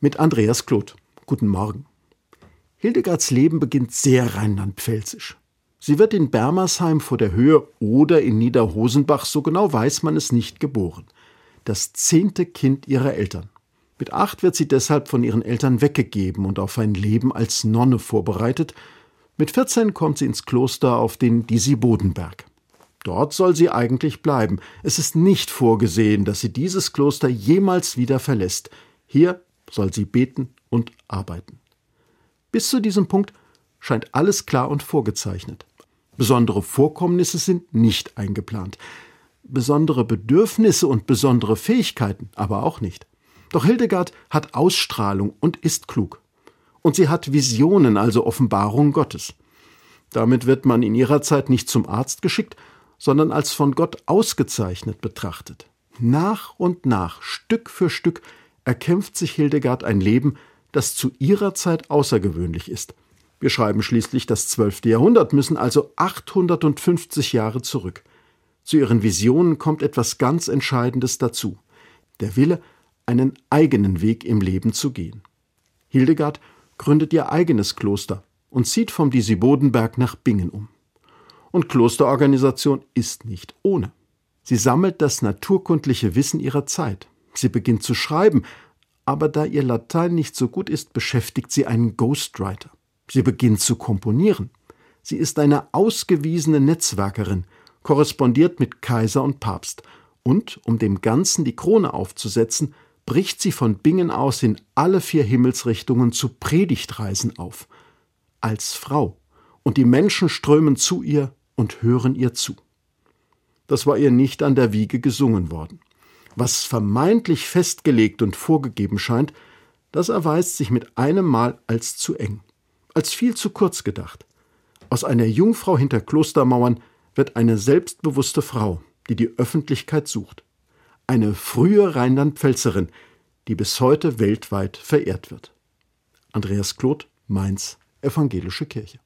mit Andreas Kloth. Guten Morgen. Hildegards Leben beginnt sehr rheinland-pfälzisch. Sie wird in Bermersheim vor der Höhe oder in Niederhosenbach, so genau weiß man es nicht, geboren. Das zehnte Kind ihrer Eltern. Mit acht wird sie deshalb von ihren Eltern weggegeben und auf ein Leben als Nonne vorbereitet. Mit 14 kommt sie ins Kloster auf den Disibodenberg. Dort soll sie eigentlich bleiben. Es ist nicht vorgesehen, dass sie dieses Kloster jemals wieder verlässt. Hier soll sie beten und arbeiten. Bis zu diesem Punkt scheint alles klar und vorgezeichnet. Besondere Vorkommnisse sind nicht eingeplant. Besondere Bedürfnisse und besondere Fähigkeiten aber auch nicht. Doch Hildegard hat Ausstrahlung und ist klug. Und sie hat Visionen, also Offenbarung Gottes. Damit wird man in ihrer Zeit nicht zum Arzt geschickt, sondern als von Gott ausgezeichnet betrachtet. Nach und nach, Stück für Stück, erkämpft sich Hildegard ein Leben, das zu ihrer Zeit außergewöhnlich ist. Wir schreiben schließlich das zwölfte Jahrhundert, müssen also 850 Jahre zurück. Zu ihren Visionen kommt etwas ganz Entscheidendes dazu. Der Wille, einen eigenen Weg im Leben zu gehen. Hildegard gründet ihr eigenes Kloster und zieht vom Disibodenberg nach Bingen um. Und Klosterorganisation ist nicht ohne. Sie sammelt das naturkundliche Wissen ihrer Zeit. Sie beginnt zu schreiben, aber da ihr Latein nicht so gut ist, beschäftigt sie einen Ghostwriter. Sie beginnt zu komponieren. Sie ist eine ausgewiesene Netzwerkerin, korrespondiert mit Kaiser und Papst. Und, um dem Ganzen die Krone aufzusetzen, bricht sie von Bingen aus in alle vier Himmelsrichtungen zu Predigtreisen auf. Als Frau. Und die Menschen strömen zu ihr und hören ihr zu. Das war ihr nicht an der Wiege gesungen worden. Was vermeintlich festgelegt und vorgegeben scheint, das erweist sich mit einem Mal als zu eng, als viel zu kurz gedacht. Aus einer Jungfrau hinter Klostermauern wird eine selbstbewusste Frau, die die Öffentlichkeit sucht. Eine frühe Rheinland-Pfälzerin, die bis heute weltweit verehrt wird. Andreas Kloth, Mainz, Evangelische Kirche.